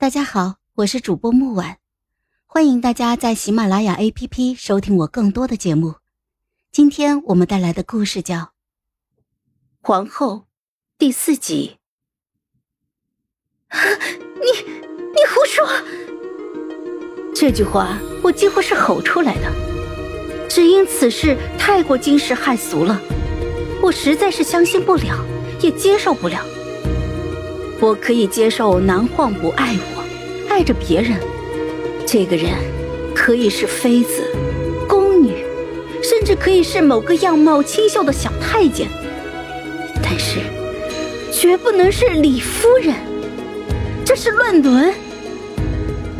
大家好，我是主播木婉，欢迎大家在喜马拉雅 APP 收听我更多的节目。今天我们带来的故事叫《皇后》第四集。你你胡说！这句话我几乎是吼出来的，只因此事太过惊世骇俗了，我实在是相信不了，也接受不了。我可以接受南晃不爱我，爱着别人。这个人可以是妃子、宫女，甚至可以是某个样貌清秀的小太监，但是绝不能是李夫人。这是乱伦。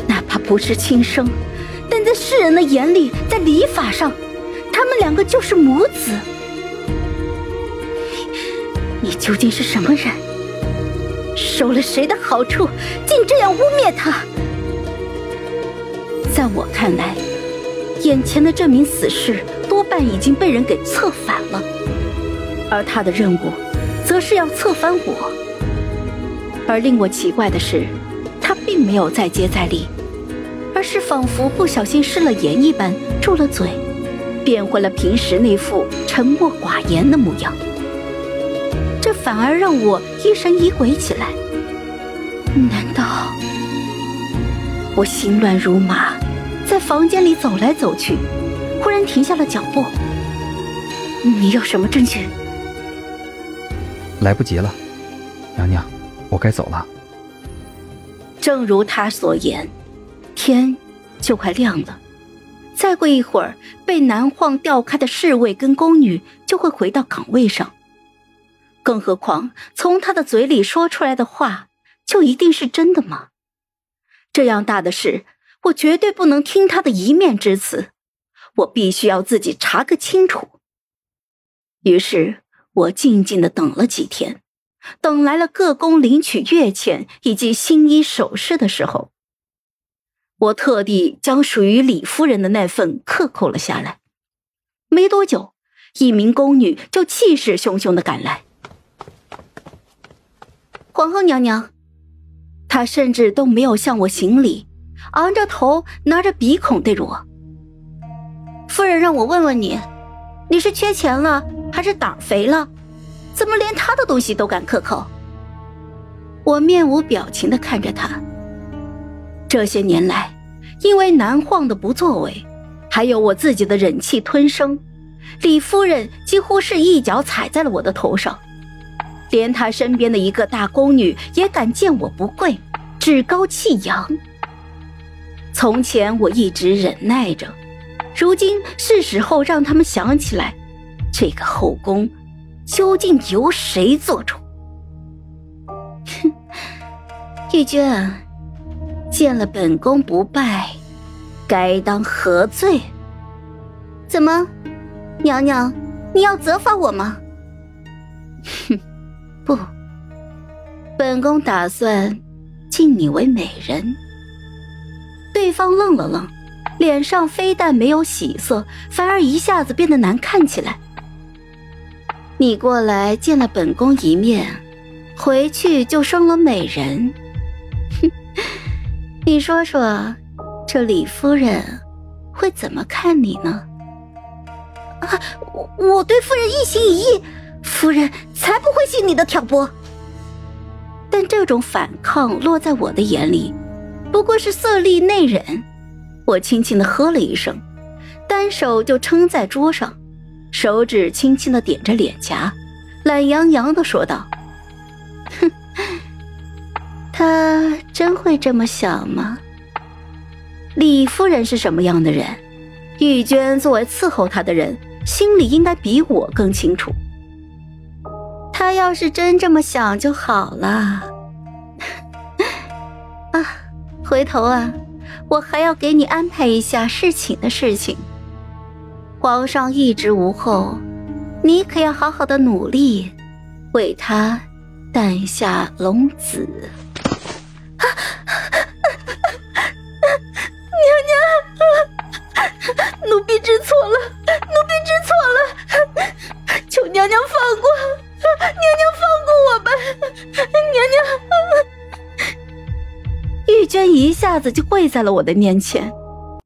哪怕不是亲生，但在世人的眼里，在礼法上，他们两个就是母子。你你究竟是什么人？收了谁的好处，竟这样污蔑他？在我看来，眼前的这名死士多半已经被人给策反了，而他的任务，则是要策反我。而令我奇怪的是，他并没有再接再厉，而是仿佛不小心失了言一般，住了嘴，变回了平时那副沉默寡言的模样。这反而让我疑神疑鬼起来。难道我心乱如麻，在房间里走来走去，忽然停下了脚步？你有什么证据？来不及了，娘娘，我该走了。正如他所言，天就快亮了，再过一会儿，被南晃调开的侍卫跟宫女就会回到岗位上。更何况，从他的嘴里说出来的话，就一定是真的吗？这样大的事，我绝对不能听他的一面之词，我必须要自己查个清楚。于是我静静的等了几天，等来了各宫领取月钱以及新衣首饰的时候，我特地将属于李夫人的那份克扣了下来。没多久，一名宫女就气势汹汹的赶来。皇后娘娘，他甚至都没有向我行礼，昂着头，拿着鼻孔对着我。夫人让我问问你，你是缺钱了，还是胆肥了？怎么连他的东西都敢克扣？我面无表情的看着他。这些年来，因为南晃的不作为，还有我自己的忍气吞声，李夫人几乎是一脚踩在了我的头上。连他身边的一个大宫女也敢见我不跪，趾高气扬。从前我一直忍耐着，如今是时候让他们想起来，这个后宫究竟由谁做主。哼，玉娟，见了本宫不拜，该当何罪？怎么，娘娘，你要责罚我吗？哼。不，本宫打算敬你为美人。对方愣了愣，脸上非但没有喜色，反而一下子变得难看起来。你过来见了本宫一面，回去就生了美人。哼，你说说，这李夫人会怎么看你呢？啊，我我对夫人一心一意。夫人才不会信你的挑拨，但这种反抗落在我的眼里，不过是色厉内荏。我轻轻的呵了一声，单手就撑在桌上，手指轻轻的点着脸颊，懒洋洋的说道：“哼，他真会这么想吗？李夫人是什么样的人？玉娟作为伺候她的人，心里应该比我更清楚。”他要是真这么想就好了。啊，回头啊，我还要给你安排一下侍寝的事情。皇上一直无后，你可要好好的努力，为他诞下龙子。娘娘放过我吧，娘娘。玉娟一下子就跪在了我的面前。